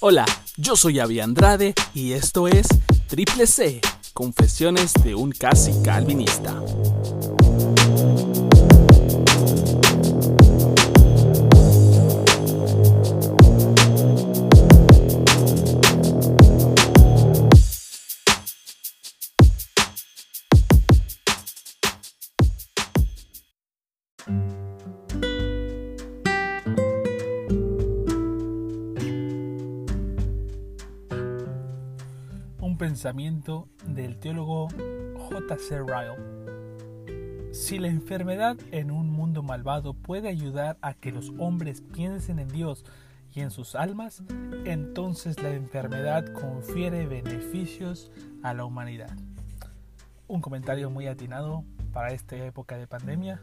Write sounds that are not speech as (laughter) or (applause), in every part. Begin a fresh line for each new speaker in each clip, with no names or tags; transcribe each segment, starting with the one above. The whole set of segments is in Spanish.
Hola, yo soy Avi Andrade y esto es Triple C, Confesiones de un casi calvinista. Del teólogo J.C. Ryle. Si la enfermedad en un mundo malvado puede ayudar a que los hombres piensen en Dios y en sus almas, entonces la enfermedad confiere beneficios a la humanidad. Un comentario muy atinado para esta época de pandemia.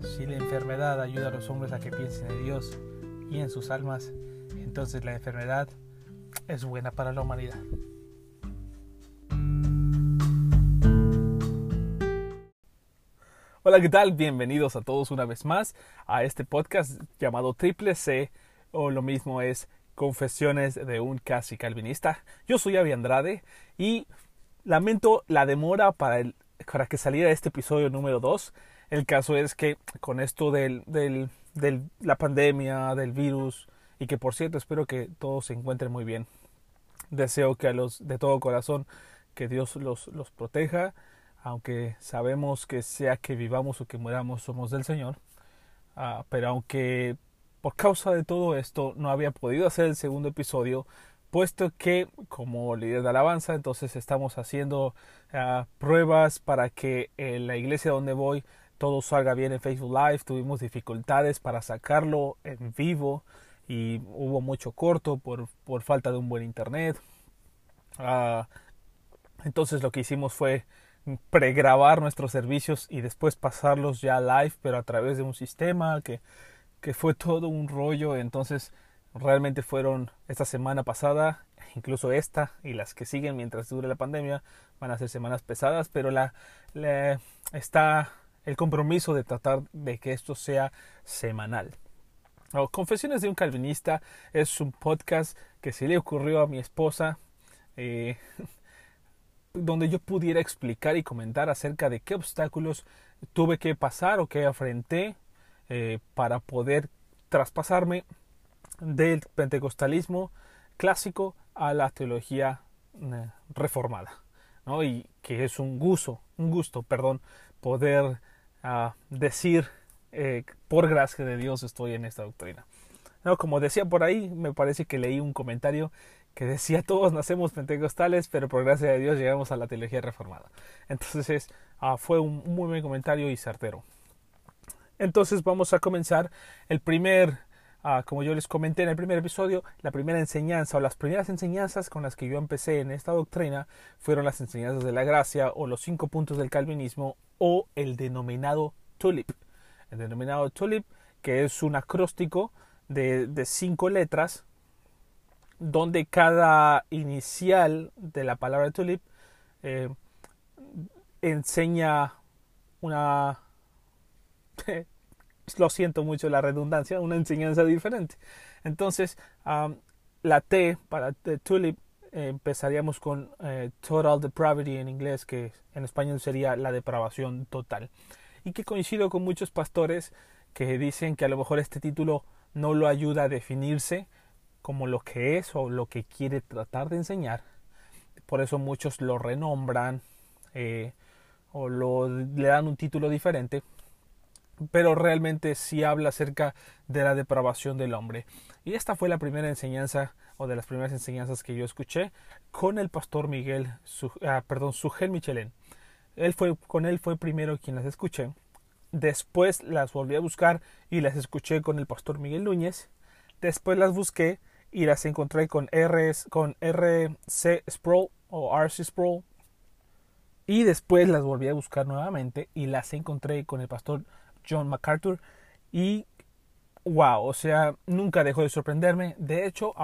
Si la enfermedad ayuda a los hombres a que piensen en Dios y en sus almas, entonces la enfermedad es buena para la humanidad. Hola, ¿qué tal? Bienvenidos a todos una vez más a este podcast llamado Triple C o lo mismo es Confesiones de un casi calvinista. Yo soy Avi Andrade y lamento la demora para, para que saliera este episodio número 2. El caso es que con esto del, del, del, la pandemia, del virus, y que por cierto espero que todos se encuentren muy bien. Deseo que a los de todo corazón que Dios los, los proteja, aunque sabemos que sea que vivamos o que muramos somos del Señor. Uh, pero aunque por causa de todo esto no había podido hacer el segundo episodio, puesto que como líder de alabanza entonces estamos haciendo uh, pruebas para que en la iglesia donde voy todo salga bien en Facebook Live. Tuvimos dificultades para sacarlo en vivo y hubo mucho corto por, por falta de un buen internet. Uh, entonces lo que hicimos fue pregrabar nuestros servicios y después pasarlos ya live, pero a través de un sistema que, que fue todo un rollo. Entonces realmente fueron esta semana pasada, incluso esta y las que siguen mientras dure la pandemia, van a ser semanas pesadas, pero la, está el compromiso de tratar de que esto sea semanal. Confesiones de un calvinista es un podcast que se le ocurrió a mi esposa, eh, (laughs) donde yo pudiera explicar y comentar acerca de qué obstáculos tuve que pasar o que afronté eh, para poder traspasarme del pentecostalismo clásico a la teología eh, reformada, ¿no? Y que es un gusto, un gusto, perdón, poder uh, decir eh, por gracia de Dios estoy en esta doctrina. Como decía por ahí, me parece que leí un comentario que decía todos nacemos pentecostales, pero por gracia de Dios llegamos a la teología reformada. Entonces uh, fue un muy buen comentario y certero. Entonces vamos a comenzar el primer, uh, como yo les comenté en el primer episodio, la primera enseñanza o las primeras enseñanzas con las que yo empecé en esta doctrina fueron las enseñanzas de la gracia o los cinco puntos del calvinismo o el denominado tulip el denominado tulip, que es un acróstico de cinco letras, donde cada inicial de la palabra tulip eh, enseña una, (laughs) lo siento mucho la redundancia, una enseñanza diferente. Entonces, la T para tulip eh, empezaríamos con eh, total depravity en inglés, que en español sería la depravación total y que coincido con muchos pastores que dicen que a lo mejor este título no lo ayuda a definirse como lo que es o lo que quiere tratar de enseñar. Por eso muchos lo renombran eh, o le dan un título diferente. Pero realmente sí habla acerca de la depravación del hombre. Y esta fue la primera enseñanza o de las primeras enseñanzas que yo escuché con el pastor Miguel, su, ah, perdón, Sugel Michelén. Él fue, con él fue primero quien las escuché. Después las volví a buscar y las escuché con el pastor Miguel Núñez. Después las busqué las encontré con, R, con RC Sproul o RC Sproul. Y después las volví a buscar nuevamente y las encontré con el pastor John MacArthur. Y wow, o sea, nunca dejó de sorprenderme. De hecho,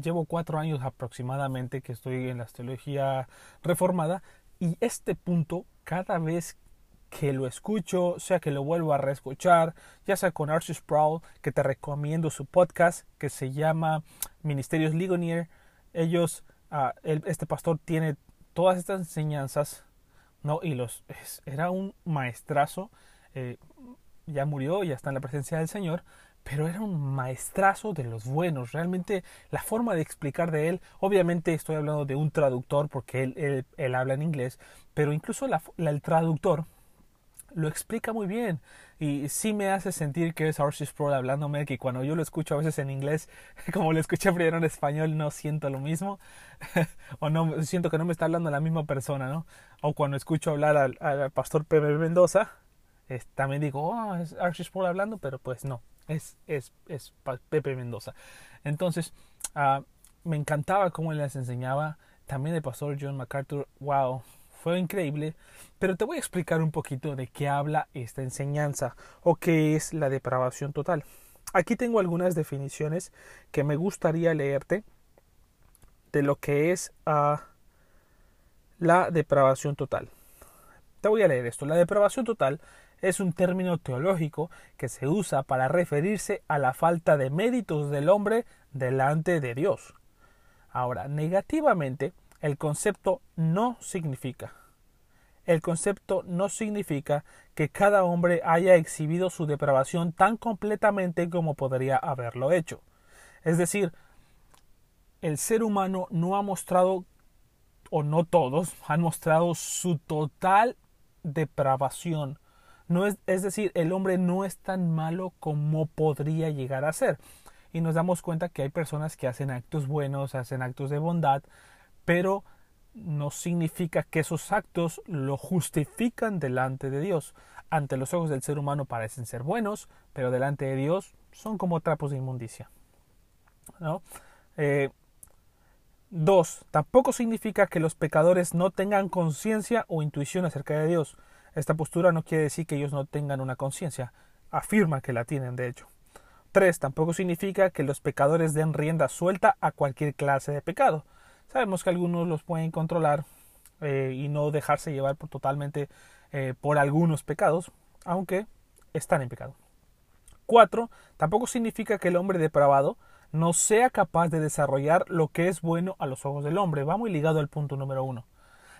llevo cuatro años aproximadamente que estoy en la teología reformada y este punto cada vez que lo escucho, sea que lo vuelvo a reescuchar, ya sea con Archie Sproul, que te recomiendo su podcast que se llama Ministerios Ligonier. Ellos, uh, este pastor tiene todas estas enseñanzas, ¿no? Y los, era un maestrazo, eh, ya murió, ya está en la presencia del Señor, pero era un maestrazo de los buenos. Realmente la forma de explicar de él, obviamente estoy hablando de un traductor porque él, él, habla en inglés, pero incluso la, el traductor lo explica muy bien y sí me hace sentir que es Archie Sproul hablándome que cuando yo lo escucho a veces en inglés (laughs) como lo escuché primero en español no siento lo mismo (laughs) o no siento que no me está hablando la misma persona no o cuando escucho hablar al, al pastor Pepe Mendoza también digo oh es Archie Sproul hablando pero pues no es, es, es Pepe Mendoza. Entonces, uh, me encantaba cómo él les enseñaba. También el pastor John MacArthur, wow, fue increíble. Pero te voy a explicar un poquito de qué habla esta enseñanza o qué es la depravación total. Aquí tengo algunas definiciones que me gustaría leerte de lo que es uh, la depravación total. Te voy a leer esto. La depravación total es un término teológico que se usa para referirse a la falta de méritos del hombre delante de Dios. Ahora, negativamente, el concepto no significa. El concepto no significa que cada hombre haya exhibido su depravación tan completamente como podría haberlo hecho. Es decir, el ser humano no ha mostrado, o no todos, han mostrado su total depravación no es, es decir, el hombre no es tan malo como podría llegar a ser. Y nos damos cuenta que hay personas que hacen actos buenos, hacen actos de bondad, pero no significa que esos actos lo justifican delante de Dios. Ante los ojos del ser humano parecen ser buenos, pero delante de Dios son como trapos de inmundicia. ¿No? Eh, dos, tampoco significa que los pecadores no tengan conciencia o intuición acerca de Dios. Esta postura no quiere decir que ellos no tengan una conciencia, afirma que la tienen de hecho. 3. Tampoco significa que los pecadores den rienda suelta a cualquier clase de pecado. Sabemos que algunos los pueden controlar eh, y no dejarse llevar por, totalmente eh, por algunos pecados, aunque están en pecado. 4. Tampoco significa que el hombre depravado no sea capaz de desarrollar lo que es bueno a los ojos del hombre. Va muy ligado al punto número 1.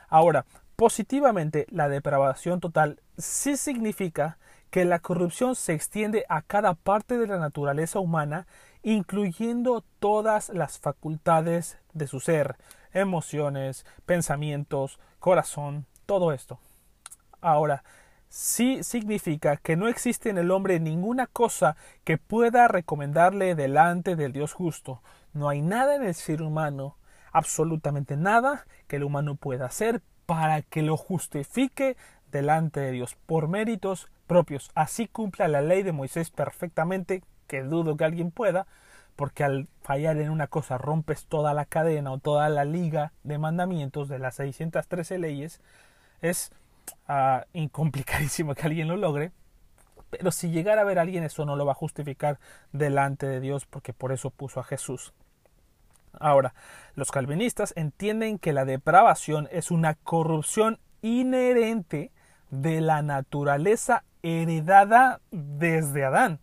Ahora, Positivamente, la depravación total sí significa que la corrupción se extiende a cada parte de la naturaleza humana, incluyendo todas las facultades de su ser, emociones, pensamientos, corazón, todo esto. Ahora, sí significa que no existe en el hombre ninguna cosa que pueda recomendarle delante del Dios justo. No hay nada en el ser humano, absolutamente nada que el humano pueda hacer para que lo justifique delante de Dios por méritos propios. Así cumpla la ley de Moisés perfectamente, que dudo que alguien pueda, porque al fallar en una cosa rompes toda la cadena o toda la liga de mandamientos de las 613 leyes. Es uh, incomplicadísimo que alguien lo logre. Pero si llegara a ver a alguien, eso no lo va a justificar delante de Dios, porque por eso puso a Jesús Ahora, los calvinistas entienden que la depravación es una corrupción inherente de la naturaleza heredada desde Adán.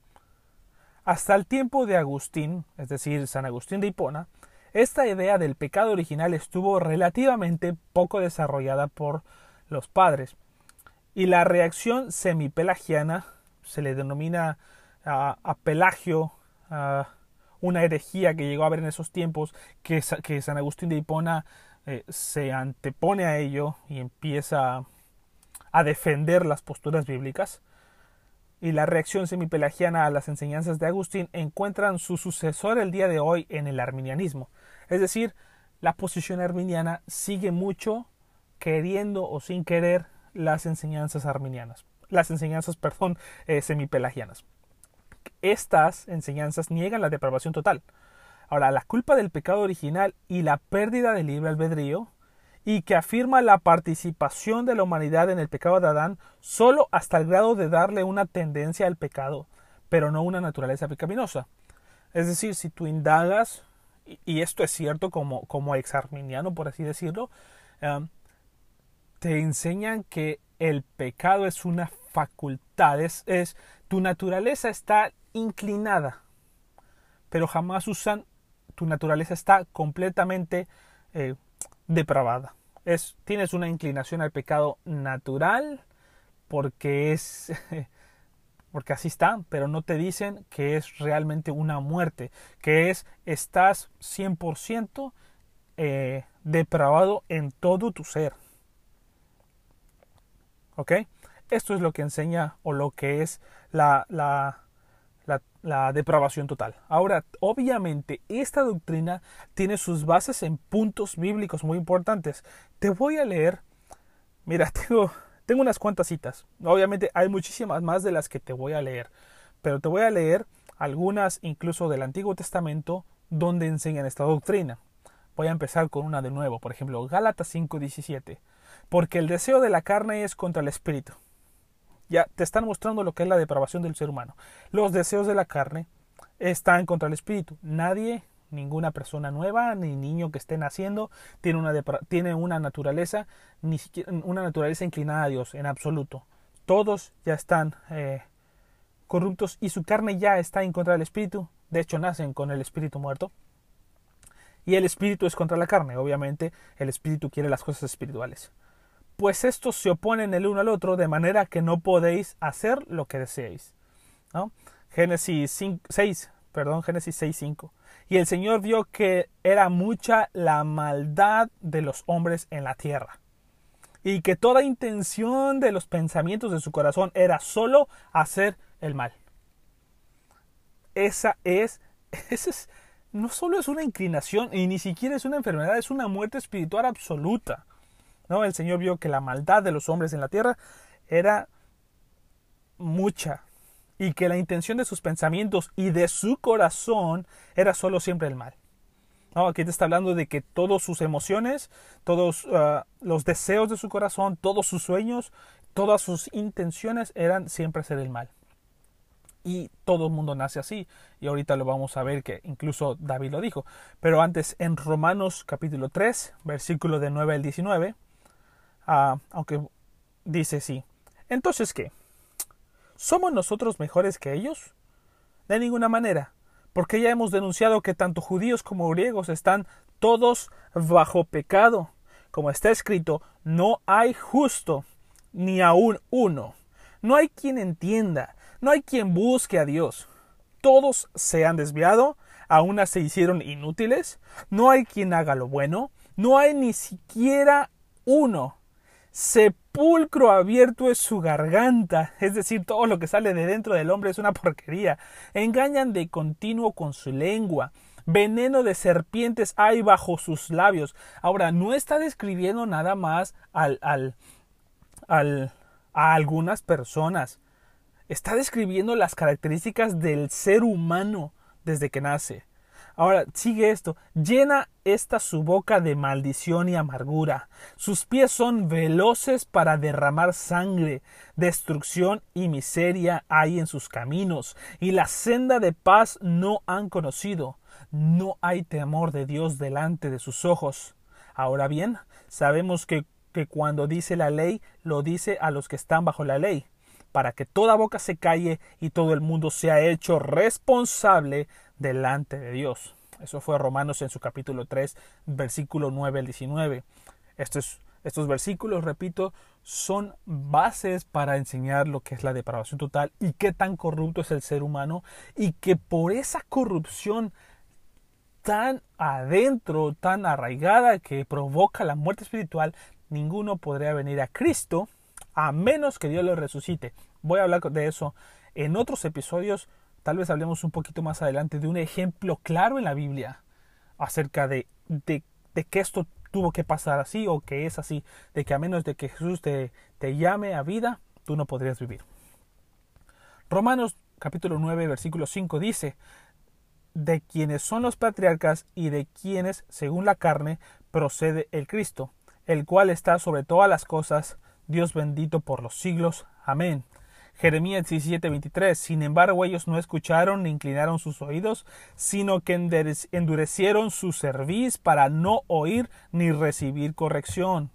Hasta el tiempo de Agustín, es decir, San Agustín de Hipona, esta idea del pecado original estuvo relativamente poco desarrollada por los padres, y la reacción semipelagiana se le denomina a Pelagio, una herejía que llegó a haber en esos tiempos, que, que San Agustín de Hipona eh, se antepone a ello y empieza a defender las posturas bíblicas. Y la reacción semipelagiana a las enseñanzas de Agustín encuentran su sucesor el día de hoy en el arminianismo. Es decir, la posición arminiana sigue mucho queriendo o sin querer las enseñanzas arminianas, las enseñanzas, (laughs) perdón, eh, semipelagianas estas enseñanzas niegan la depravación total. Ahora, la culpa del pecado original y la pérdida del libre albedrío, y que afirma la participación de la humanidad en el pecado de Adán solo hasta el grado de darle una tendencia al pecado, pero no una naturaleza pecaminosa. Es decir, si tú indagas, y esto es cierto como, como exarminiano, por así decirlo, eh, te enseñan que el pecado es una facultad, es, tu naturaleza está inclinada, pero jamás usan tu naturaleza está completamente eh, depravada. Es, tienes una inclinación al pecado natural porque es (laughs) porque así está, pero no te dicen que es realmente una muerte, que es estás 100% eh, depravado en todo tu ser. ¿Ok? Esto es lo que enseña o lo que es la, la, la, depravación total. Ahora, obviamente, esta doctrina tiene sus bases en puntos bíblicos muy importantes. Te voy a leer, mira, (laughs) tengo, tengo unas cuantas citas. Obviamente hay muchísimas más de las que te voy a leer, pero te voy a leer algunas incluso del Antiguo Testamento donde enseñan esta doctrina. Voy a empezar con una de nuevo, por ejemplo, Gálatas 5:17. Porque el deseo de la carne es contra el espíritu. Ya te están mostrando lo que es la depravación del ser humano. Los deseos de la carne están contra el espíritu. Nadie, ninguna persona nueva, ni niño que esté naciendo, tiene una, tiene una naturaleza, ni siquiera una naturaleza inclinada a Dios, en absoluto. Todos ya están eh, corruptos y su carne ya está en contra del espíritu. De hecho, nacen con el espíritu muerto y el espíritu es contra la carne. Obviamente el espíritu quiere las cosas espirituales. Pues estos se oponen el uno al otro de manera que no podéis hacer lo que deseéis. Génesis 6, perdón, Génesis 6.5. Y el Señor vio que era mucha la maldad de los hombres en la tierra. Y que toda intención de los pensamientos de su corazón era solo hacer el mal. Esa es, (laughs) esa es no solo es una inclinación y ni siquiera es una enfermedad, es una muerte espiritual absoluta. ¿No? El Señor vio que la maldad de los hombres en la tierra era mucha y que la intención de sus pensamientos y de su corazón era solo siempre el mal. Aquí te está hablando de que todas sus emociones, todos ah, los deseos de su corazón, todos sus sueños, todas sus intenciones eran siempre ser el mal y todo el mundo nace así. Y ahorita lo vamos a ver que incluso David lo dijo. Pero antes en Romanos capítulo 3, versículo de 9 al 19, ah, aunque dice sí. Entonces, ¿qué? ¿Somos nosotros mejores que ellos? De ninguna manera, porque ya hemos denunciado que tanto judíos como griegos están todos bajo pecado. Como está escrito, no hay justo, ni aun uno. No hay quien entienda no hay quien busque a Dios. Todos se han desviado, aún se hicieron inútiles. No hay quien haga lo bueno. No hay ni siquiera uno. Sepulcro abierto es su garganta, es decir, todo lo que sale de dentro del hombre es una porquería. Engañan de continuo con su lengua. Veneno de serpientes hay bajo sus labios. Ahora, no está describiendo nada más al, al, al, a algunas personas está describiendo las características del ser humano desde que nace. Ahora, sigue esto. Llena esta su boca de maldición y amargura. Sus pies son veloces para derramar sangre. Destrucción y miseria hay en sus caminos. Y la senda de paz no han conocido. No hay temor de Dios delante de sus ojos. Ahora bien, sabemos que, que cuando dice la ley, lo dice a los que están bajo la ley para que toda boca se calle y todo el mundo sea hecho responsable delante de Dios. Eso fue Romanos en su capítulo 3, versículo 9 al 19. Estos, estos versículos, repito, son bases para enseñar lo que es la depravación total y qué tan corrupto es el ser humano y que por esa corrupción tan adentro, tan arraigada que provoca la muerte espiritual, ninguno podría venir a Cristo a menos que Dios lo resucite. Voy a hablar de eso en otros episodios. Tal vez hablemos un poquito más adelante de un ejemplo claro en la Biblia acerca de, de, que esto tuvo que pasar así o que es así, de que a menos de que Jesús te, te llame a vida, tú no podrías vivir. Romanos capítulo 9 versículo 5 dice, de quienes son los patriarcas y de quienes, según la carne, procede el Cristo, el cual está sobre todas las cosas, Dios bendito por los siglos. Amén. Jeremías 17:23. Sin embargo, ellos no escucharon ni inclinaron sus oídos, sino que endurecieron su cerviz para no oír ni recibir corrección.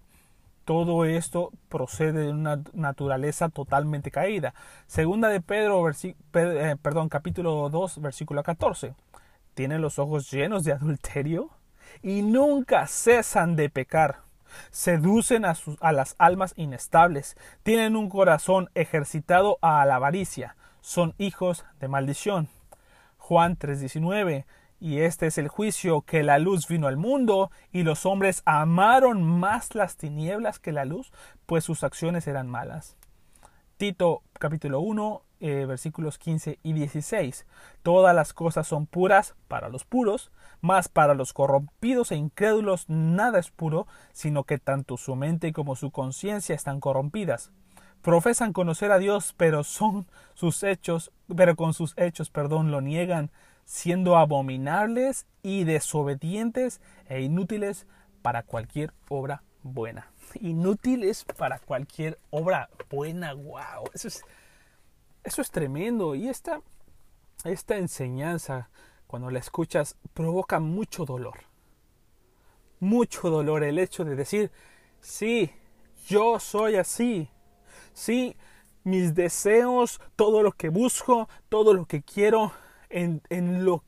todo esto procede de una naturaleza totalmente caída. Segunda de Pedro, eh, capítulo 2, versículo 14. Tienen los ojos llenos de adulterio y nunca cesan de pecar. Seducen a, a las almas inestables. Tienen un corazón ejercitado a la avaricia. Son hijos de maldición. Juan 3:19 y este es el juicio que la luz vino al mundo, y los hombres amaron más las tinieblas que la luz, pues sus acciones eran malas. Tito capítulo 1, eh, versículos 15 y 16. Todas las cosas son puras para los puros, mas para los corrompidos e incrédulos nada es puro, sino que tanto su mente como su conciencia están corrompidas. Profesan conocer a Dios, pero son sus hechos, pero con sus hechos, perdón, lo niegan siendo abominables y desobedientes e inútiles para cualquier obra buena. Inútiles para cualquier obra buena, wow. Eso es, eso es tremendo. Y esta, esta enseñanza, cuando la escuchas, provoca mucho dolor. Mucho dolor el hecho de decir, sí, yo soy así. Sí, mis deseos, todo lo que busco, todo lo que quiero, en, en lo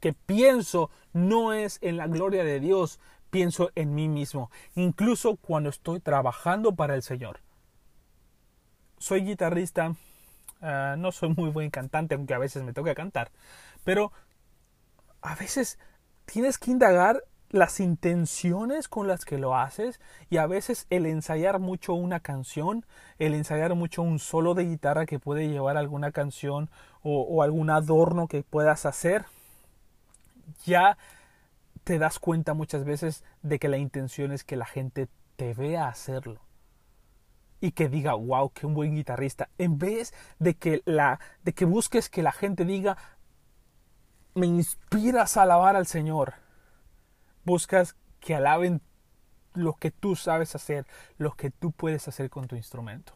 que pienso no es en la gloria de Dios, pienso en mí mismo, incluso cuando estoy trabajando para el Señor. Soy guitarrista, ah, no soy muy buen cantante, aunque a veces me toca cantar, pero a veces tienes que indagar las intenciones con las que lo haces y a veces el ensayar mucho una canción, el ensayar mucho un solo de guitarra que puede llevar alguna canción o, algún adorno que puedas hacer, ya te das cuenta muchas veces de que la intención es que la gente te vea hacerlo y que diga wow qué un buen guitarrista en vez de que la de que busques que la gente diga me inspiras a alabar al Señor buscas que alaben lo que tú sabes hacer, lo que tú puedes hacer con tu instrumento.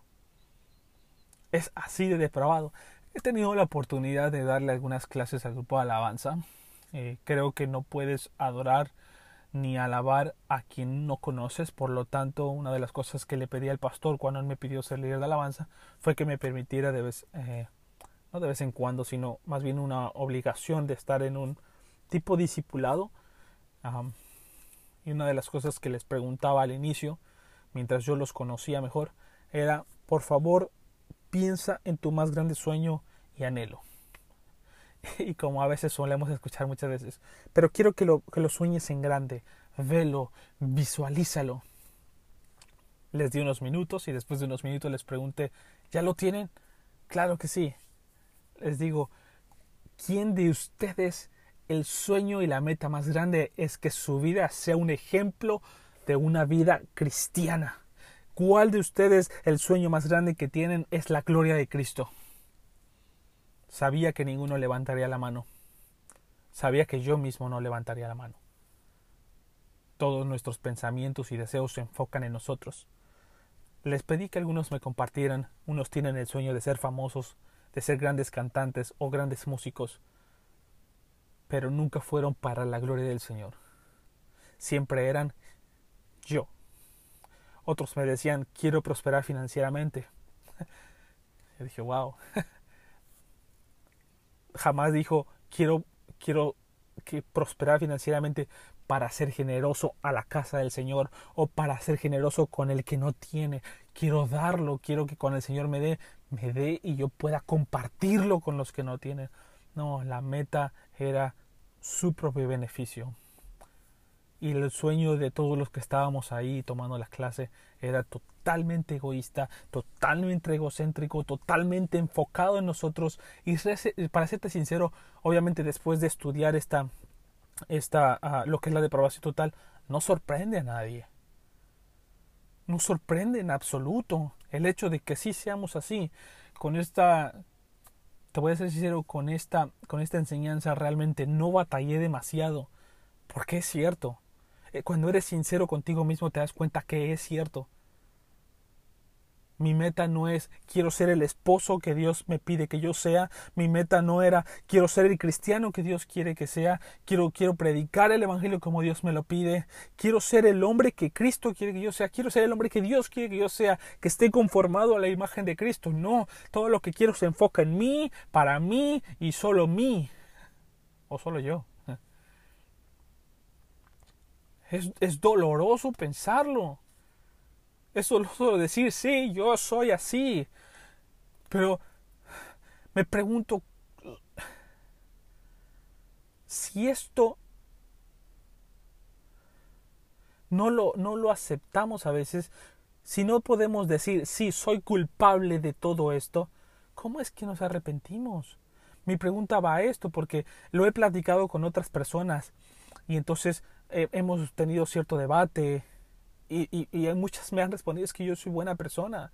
Es así de depravado. He tenido la oportunidad de darle algunas clases al grupo de alabanza. Eh, creo que no puedes adorar ni alabar a quien no conoces. Por lo tanto, una de las cosas que le pedí al pastor cuando él me pidió ser líder de alabanza fue que me permitiera de vez, eh, no de vez en cuando, sino más bien una obligación de estar en un tipo discipulado y una de las cosas que les preguntaba al inicio, mientras yo los conocía mejor, era, por favor, piensa en tu más grande sueño y anhelo. (laughs) Y como a veces solemos escuchar muchas veces, pero quiero que lo, que sueñes en grande, velo, visualízalo. Les di unos minutos y después de unos minutos les pregunté, ¿ya lo tienen? Claro que sí. Les digo, ¿quién de ustedes el sueño y la meta más grande es que su vida sea un ejemplo de una vida cristiana. ¿Cuál de ustedes el sueño más grande que tienen es la gloria de Cristo? Sabía que ninguno levantaría la mano. Sabía que yo mismo no levantaría la mano. Todos nuestros pensamientos y deseos se enfocan en nosotros. Les pedí que algunos me compartieran. Unos tienen el sueño de ser famosos, de ser grandes cantantes o grandes músicos pero nunca fueron para la gloria del Señor. Siempre eran yo. Otros me decían, quiero prosperar financieramente. (laughs) Yo dije, wow. (laughs) Jamás dijo, quiero, quiero que prosperar financieramente para ser generoso a la casa del Señor o para ser generoso con el que no tiene. Quiero darlo, quiero que con el Señor me dé, me dé y yo pueda compartirlo con los que no tienen. No, la meta era su propio beneficio. Y el sueño de todos los que estábamos ahí tomando las clases era totalmente egoísta, totalmente egocéntrico, totalmente enfocado en nosotros. Y para serte sincero, obviamente después de estudiar esta, esta ah, lo que es la depravación total, no sorprende a nadie. No sorprende en absoluto el hecho de que sí seamos así, con esta te voy a ser sincero, con esta, con esta enseñanza realmente no batallé demasiado, porque es cierto. Eh, cuando eres sincero contigo mismo te das cuenta que es cierto. Mi meta no es quiero ser el esposo que Dios me pide que yo sea. Mi meta no era quiero ser el cristiano que Dios quiere que sea. Quiero, quiero predicar el evangelio como Dios me lo pide. Quiero ser el hombre que Cristo quiere que yo sea. Quiero ser el hombre que Dios quiere que yo sea. Que esté conformado a la imagen de Cristo. No, todo lo que quiero se enfoca en mí, para mí y solo mí. O solo yo. (laughs) Es, es doloroso pensarlo. Es doloroso decir, sí, yo soy así. Pero me pregunto si esto no lo, no lo aceptamos a veces, si no podemos decir, sí, soy culpable de todo esto, ¿cómo es que nos arrepentimos? Mi pregunta va a esto porque lo he platicado con otras personas y entonces eh, hemos tenido cierto debate y, y, y muchas me han respondido es que yo soy buena persona.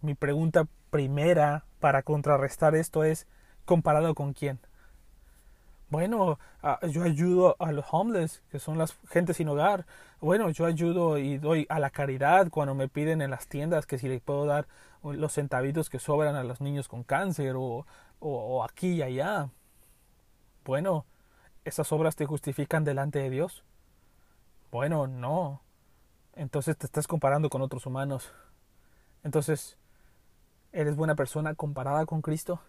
Mi pregunta primera para contrarrestar esto es, ¿comparado con quién? Bueno, yo ayudo a los homeless, que son las gente sin hogar. Bueno, yo ayudo y doy a la caridad cuando me piden en las tiendas que si le puedo dar los centavitos que sobran a los niños con cáncer o, o aquí y allá. Bueno, ¿esas obras te justifican delante de Dios? Bueno, no. Entonces te estás comparando con otros humanos. Entonces, ¿eres buena persona comparada con Cristo?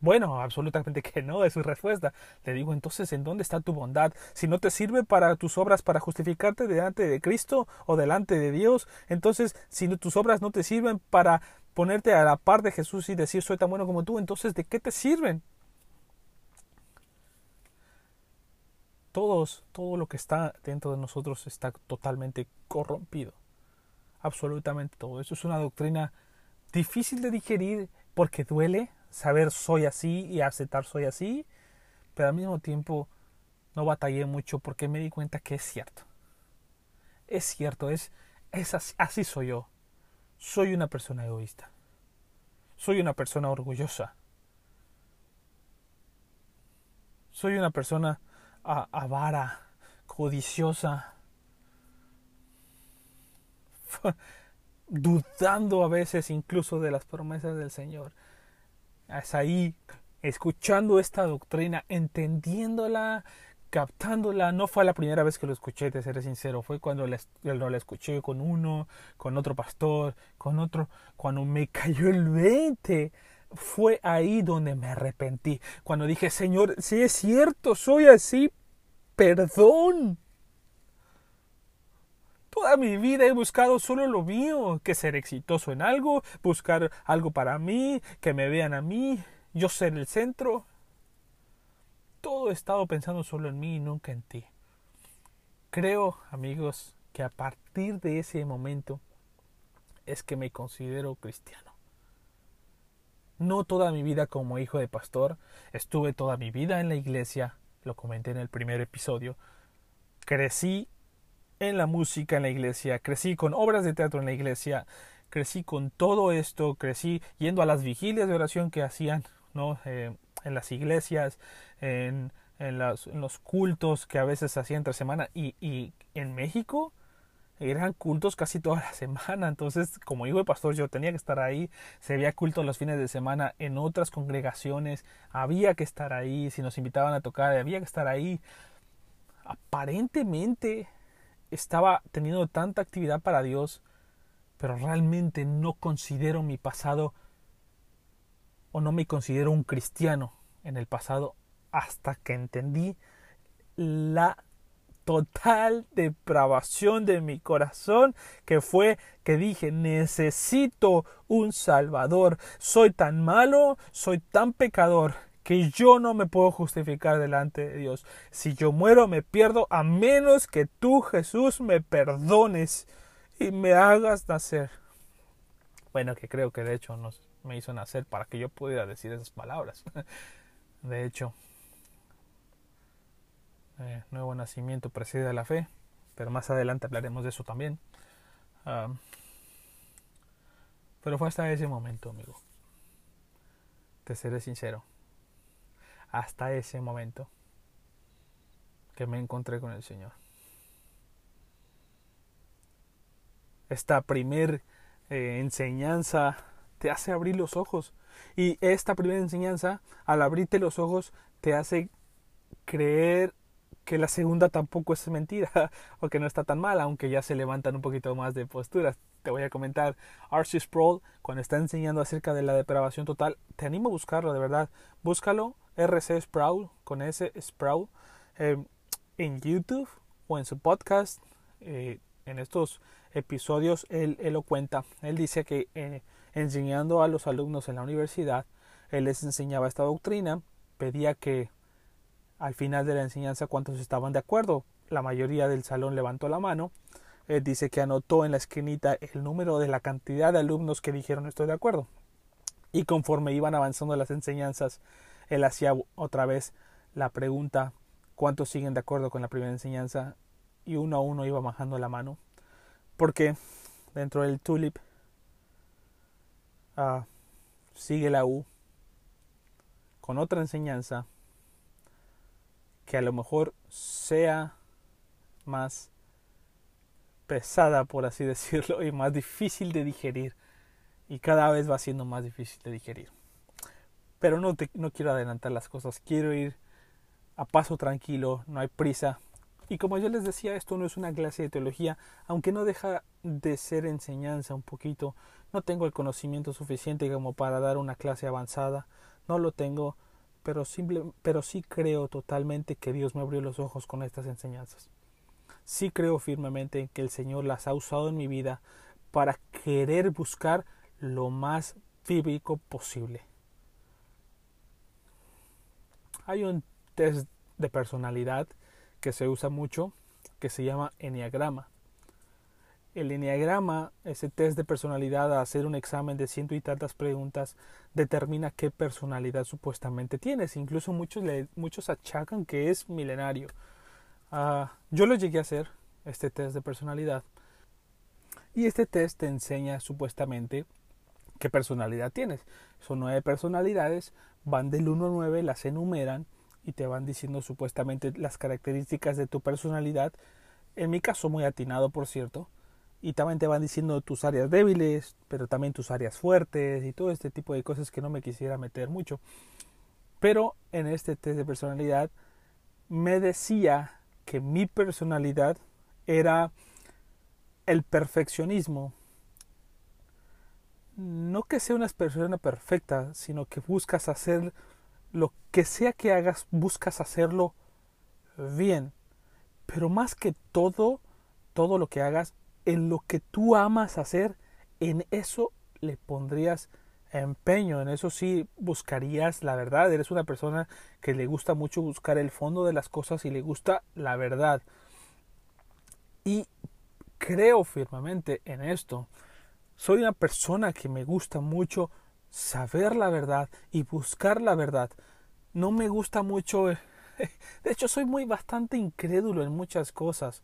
Bueno, absolutamente que no, es su respuesta. Le digo, entonces, ¿en dónde está tu bondad? Si no te sirve para tus obras para justificarte delante de Cristo o delante de Dios, entonces, si tus obras no te sirven para ponerte a la par de Jesús y decir, soy tan bueno como tú, entonces, ¿de qué te sirven? Todos, todo lo que está dentro de nosotros está totalmente corrompido. Absolutamente todo. Eso es una doctrina difícil de digerir porque duele saber soy así y aceptar soy así, pero al mismo tiempo no batallé mucho porque me di cuenta que es cierto. Es cierto, es, es así, así soy yo. Soy una persona egoísta. Soy una persona orgullosa. Soy una persona avara, codiciosa, (laughs) dudando a veces incluso de las promesas del Señor. Es ahí, escuchando esta doctrina, entendiéndola, captándola. No fue la primera vez que lo escuché, de ser sincero. Fue cuando lo la escuché con uno, con otro pastor, con otro. Cuando me cayó el 20 fue ahí donde me arrepentí. Cuando dije, Señor, si es cierto, soy así, perdón. Toda mi vida he buscado solo lo mío, que ser exitoso en algo, buscar algo para mí, que me vean a mí, yo ser el centro. Todo he estado pensando solo en mí y nunca en ti. Creo, amigos, que a partir de ese momento es que me considero cristiano. No toda mi vida como hijo de pastor, estuve toda mi vida en la iglesia, lo comenté en el primer episodio. Crecí en la música en la iglesia, crecí con obras de teatro en la iglesia, crecí con todo esto, crecí yendo a las vigilias de oración que hacían ¿no? Eh, en las iglesias, en, los cultos que a veces hacían entre semana y en México eran cultos casi toda la (laughs) semana, entonces como hijo de pastor yo tenía que estar ahí, se había culto los fines de semana en otras congregaciones, había que estar ahí, si nos invitaban a tocar, había que estar ahí. Aparentemente estaba teniendo tanta actividad para Dios, pero realmente no considero mi pasado o no me considero un cristiano en el pasado hasta que entendí la total depravación de mi corazón que fue que dije necesito un salvador. Soy tan malo soy tan pecador que yo no me puedo justificar delante de Dios. Si yo muero me pierdo a menos que tú Jesús me perdones y me hagas nacer. Bueno que creo que de hecho nos me hizo nacer para que yo pudiera decir esas palabras. (laughs) De hecho eh, nuevo nacimiento precede a la fe, pero más adelante hablaremos de eso también. pero fue hasta ese momento, amigo. Te seré sincero. Hasta ese momento que me encontré con el Señor. Esta primer eh, enseñanza te hace abrir los ojos. Y esta primera enseñanza, al abrirte los ojos, te hace creer que la segunda tampoco es mentira (laughs) o que no está tan mal, aunque ya se levantan un poquito más de posturas. Te voy a comentar, R.C. Sproul, cuando está enseñando acerca de la depravación total, te animo a buscarlo, de verdad. Búscalo, R.C. Sproul, con ese Sproul, eh, en YouTube o en su podcast. Eh, en estos episodios él, lo cuenta. Él dice que eh, enseñando a los alumnos en la universidad, él les enseñaba esta doctrina, pedía que al final de la enseñanza cuántos estaban de acuerdo. La mayoría del salón levantó la mano. Él dice que anotó en la esquinita el número de la cantidad de alumnos que dijeron estoy de acuerdo. Y conforme iban avanzando las enseñanzas, él hacía otra vez la pregunta cuántos siguen de acuerdo con la primera enseñanza y uno a uno iba bajando la mano. Porque dentro del tulip ah, sigue la U con otra enseñanza que a lo mejor sea más pesada, por así (laughs) decirlo, y más difícil de digerir. Y cada vez va siendo más difícil de digerir. Pero no, te, no quiero adelantar las cosas, quiero ir a paso tranquilo, no hay prisa. Y como yo les decía, esto no es una clase de teología, aunque no deja de ser enseñanza un poquito. No tengo el conocimiento suficiente como para dar una clase avanzada, no lo tengo, pero, sí creo totalmente que Dios me abrió los ojos con estas enseñanzas. Sí creo firmemente en que el Señor las ha usado en mi vida para querer buscar lo más bíblico posible. Hay un test de personalidad que se usa mucho que se llama Enneagrama. El enneagrama, ese test de personalidad, a hacer un examen de ciento y tantas preguntas, determina qué personalidad supuestamente tienes. Incluso muchos, muchos achacan que es milenario. Uh, yo lo llegué a hacer, este test de personalidad. Y este test te enseña supuestamente qué personalidad tienes. Son nueve personalidades, van del 1 al 9, las enumeran y te van diciendo supuestamente las características de tu personalidad. En mi caso, muy atinado, por cierto y también te van diciendo tus áreas débiles, pero también tus áreas fuertes y todo este tipo de cosas que no me quisiera meter mucho. Pero en este test de personalidad me decía que mi personalidad era el perfeccionismo. No que sea una persona perfecta, sino que buscas hacer lo que sea que hagas, buscas hacerlo bien. Pero más que todo, todo lo que hagas, en lo que tú amas hacer, en eso le pondrías empeño, en eso sí buscarías la verdad, eres una persona que le gusta mucho buscar el fondo de las cosas y le gusta la verdad. Y creo firmemente en esto. Soy una persona que me gusta mucho saber la verdad y buscar la verdad. No me gusta mucho... (laughs) De hecho, soy muy bastante incrédulo en muchas cosas.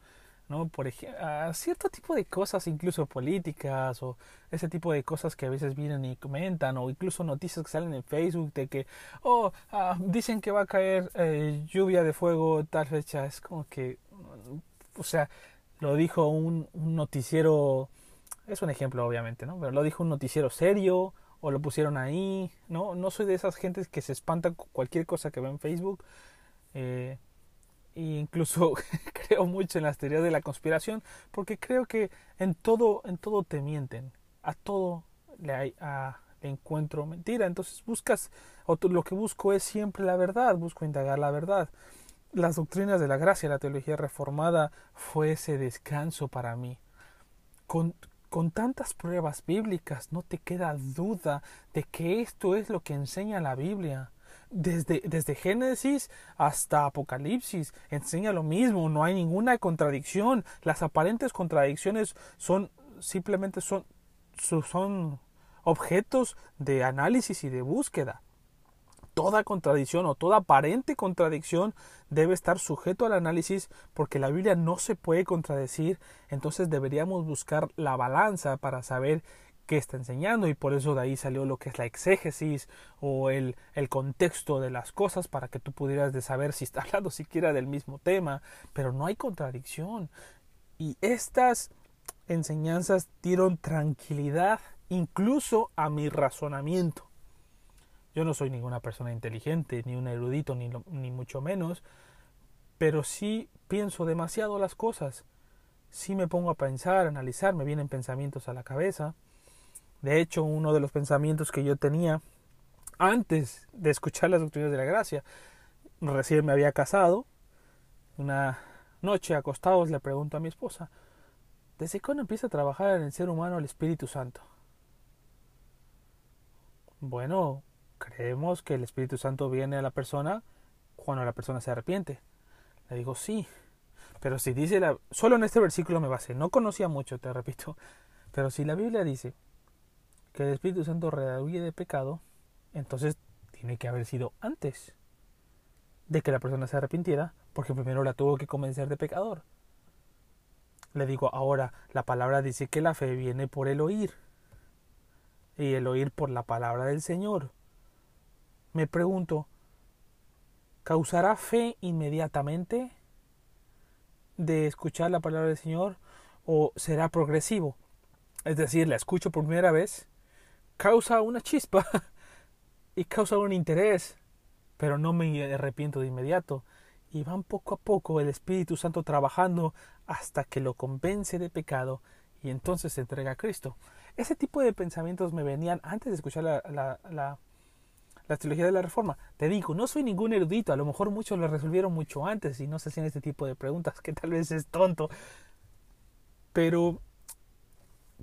¿No? Por ejemplo, cierto tipo de cosas, incluso políticas o ese tipo de cosas que a veces vienen y comentan o incluso noticias que salen en Facebook de que, oh, ah, dicen que va a caer eh, lluvia de fuego tal fecha. Es como que, o sea, lo dijo un, un noticiero, es un ejemplo obviamente, ¿no? Pero lo dijo un noticiero serio o lo pusieron ahí, ¿no? No soy de esas gentes que se espantan con cualquier cosa que ve en Facebook. Eh, e incluso (laughs) creo mucho en las teorías de la conspiración porque creo que en todo en todo te mienten a todo le, hay, a, encuentro mentira. Entonces buscas o lo que busco es siempre la verdad busco indagar la verdad. Las doctrinas de la gracia la teología reformada fue ese descanso para mí. Con, con tantas pruebas bíblicas no te queda duda de que esto es lo que enseña la Biblia desde, desde Génesis hasta Apocalipsis enseña lo mismo, no hay ninguna contradicción. Las aparentes contradicciones son simplemente son, son objetos de análisis y de búsqueda. Toda contradicción o toda aparente contradicción debe estar sujeto al análisis porque la Biblia no se puede contradecir, entonces deberíamos buscar la balanza para saber está enseñando y por eso de ahí salió lo que es la exégesis o el, el contexto de las cosas para que tú pudieras de saber si está (laughs) hablando siquiera del mismo tema, pero no hay contradicción. Y estas enseñanzas dieron tranquilidad incluso a mi razonamiento. Yo no soy ninguna persona inteligente, ni un erudito, ni, ni mucho menos, pero sí pienso demasiado las cosas. Sí me pongo a pensar, a analizar, me vienen pensamientos a la cabeza. De hecho, uno de los pensamientos que yo tenía antes de escuchar las doctrinas de la gracia, recién me había casado, una noche acostados le pregunto a mi esposa, ¿desde cuándo empieza a trabajar en el ser humano el Espíritu Santo? Bueno, creemos que el Espíritu Santo viene a la persona cuando la persona se arrepiente. Le digo, sí, pero si dice la... Solo en este versículo me basé, no conocía mucho, te repito, pero si la Biblia dice que el Espíritu Santo redahuye de pecado, entonces tiene que haber sido antes de que la persona se arrepintiera, porque primero la tuvo que convencer de pecador. Le digo, ahora la palabra dice que la fe viene por el oír, y el oír por la palabra del Señor. Me pregunto, ¿causará fe inmediatamente de escuchar la palabra del Señor o será progresivo? Es decir, la escucho por primera vez, causa una chispa (laughs) y causa un interés, pero no me arrepiento de inmediato. Y van poco a poco el Espíritu Santo trabajando hasta que lo convence de pecado y entonces se entrega a Cristo. Ese tipo de pensamientos me venían antes de escuchar la, la, la, de la reforma. Te digo, no soy ningún erudito, a lo mejor muchos lo resolvieron mucho antes y no se hacían este tipo de preguntas, (laughs) que tal vez es tonto. Pero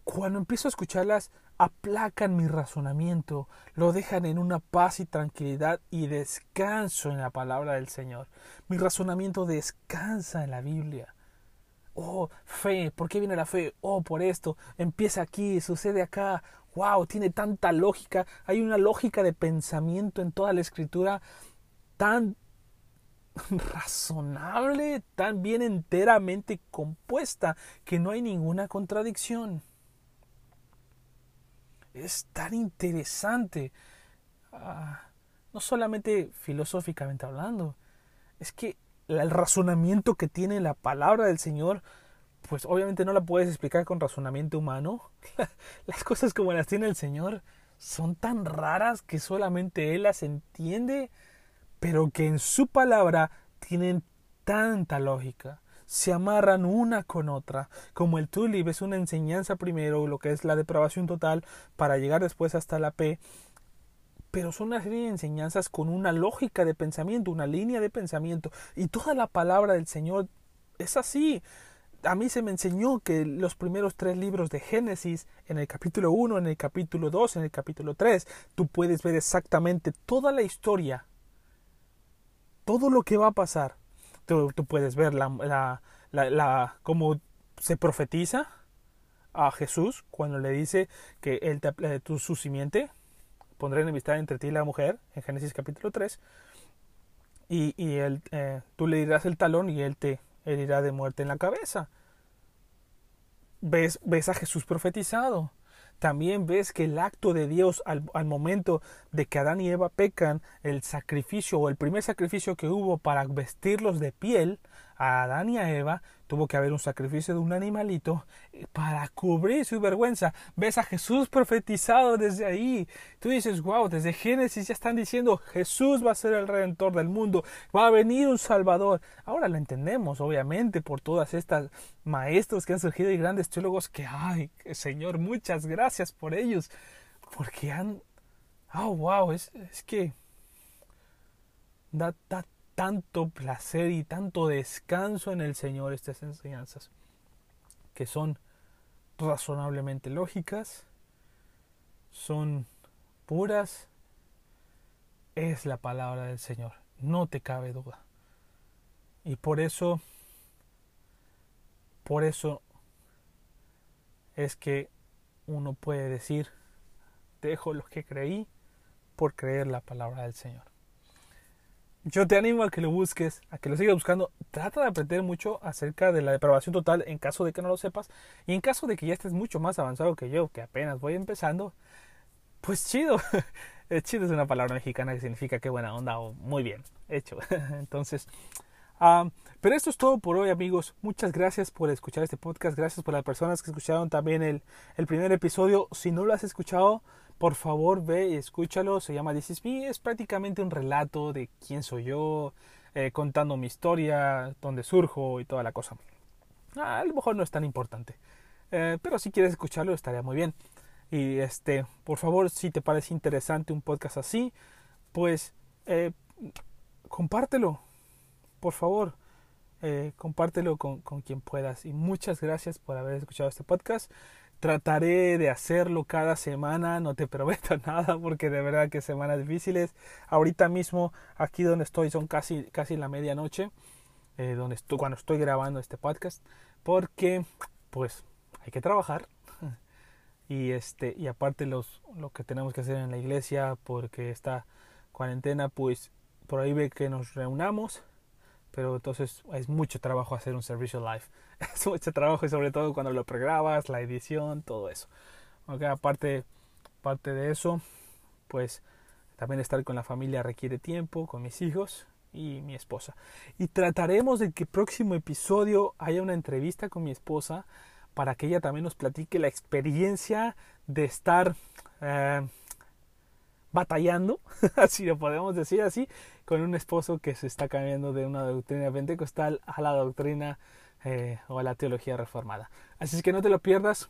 cuando empiezo a escucharlas, aplacan mi razonamiento, lo dejan en una paz y tranquilidad y descanso en la palabra del Señor. Mi razonamiento descansa en la Biblia. Oh, fe, ¿por qué viene la fe? Oh, por esto, empieza aquí, sucede acá. Wow, tiene tanta lógica. Hay una lógica de pensamiento en toda la escritura tan (laughs) razonable, tan bien enteramente compuesta, que no hay ninguna contradicción es tan interesante. Ah, no solamente filosóficamente hablando, es que el razonamiento que tiene la palabra del Señor, pues obviamente no la puedes explicar con razonamiento humano. (laughs) Las cosas como las tiene el Señor son tan raras que solamente Él las entiende, pero que en su palabra tienen tanta lógica se amarran una con otra, como el tulip es una enseñanza primero, lo que es la depravación total, para llegar después hasta la P, pero son una serie de enseñanzas con una lógica de pensamiento, una línea de pensamiento, y toda la palabra del Señor es así. A mí se me enseñó que los primeros tres libros de Génesis, en el capítulo 1, en el capítulo 2, en el capítulo 3, tú puedes ver exactamente toda la historia, todo lo que va a pasar Tú, puedes ver la, la, la, cómo se profetiza a Jesús cuando le dice que él te, eh, tu, su simiente pondré enemistad entre ti y la mujer en Génesis capítulo 3 y, y él, eh, tú le dirás el talón y él te herirá de muerte en la cabeza. Ves, ves a Jesús profetizado también ves que el acto de Dios al, momento de que Adán y Eva pecan, el sacrificio o el primer sacrificio que hubo para vestirlos de piel a Adán y a Eva, tuvo que haber un sacrificio de un animalito eh, para cubrir su vergüenza. Ves a Jesús profetizado desde ahí. Tú dices, wow, desde Génesis ya están diciendo Jesús va a ser el redentor del mundo, va a venir un Salvador. Ahora lo entendemos, obviamente, por todas estas maestros que han surgido y grandes teólogos que, ay, Señor, muchas gracias por ellos, porque han, oh, wow, es, es que da, da tanto placer y tanto descanso en el Señor estas enseñanzas, que son razonablemente lógicas, son puras, es la palabra del Señor, no te cabe duda. Y por eso, por eso es que uno puede decir, dejo lo que creí por creer la palabra del Señor yo te animo a que lo busques, a que lo sigas buscando. Trata de aprender mucho acerca de la depravación total en caso de que no lo sepas. Y en caso de que ya estés mucho más avanzado que yo, que apenas voy empezando, pues chido. (laughs) chido es una palabra mexicana que significa que buena onda o muy bien, hecho. (laughs) Entonces, Pero esto es todo por hoy amigos. Muchas gracias por escuchar este podcast. Gracias por las personas que escucharon también el, el primer episodio. Si no lo has escuchado, por favor ve y escúchalo. Se llama This Is Me. Es prácticamente un relato de quién soy yo, eh, contando mi historia, dónde surjo y toda la cosa. Ah, a lo mejor no es tan importante. Eh, pero si quieres escucharlo estaría muy bien. Y este, por favor, si te parece interesante un podcast así, pues eh, compártelo. Por favor, eh, compártelo con, con, quien puedas. Y muchas gracias por haber escuchado este podcast. Trataré de hacerlo cada semana, no te (laughs) prometo nada porque de verdad que semanas difíciles. Ahorita mismo, aquí donde estoy, son casi, casi la medianoche, eh, donde estoy, cuando estoy grabando este podcast, porque pues hay que trabajar (laughs) y este y aparte los lo que tenemos que hacer en la iglesia porque esta cuarentena pues prohíbe que nos reunamos pero entonces es mucho trabajo hacer un servicio live (laughs) es mucho trabajo y sobre todo cuando lo pregrabas la edición todo eso. Aparte parte de eso pues también estar con la familia requiere tiempo con mis hijos y mi esposa. Y trataremos de que el próximo episodio haya una entrevista con mi esposa para que ella también nos platique la experiencia de estar eh, batallando, (laughs) así lo podemos decir así, con un esposo que se está cambiando de una doctrina pentecostal a la doctrina eh, o a la teología reformada. Así es que no te lo pierdas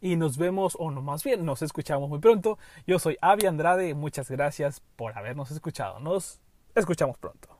y nos vemos, o no más bien, nos escuchamos muy pronto. Yo soy Avi Andrade, muchas gracias por habernos escuchado. Nos escuchamos pronto.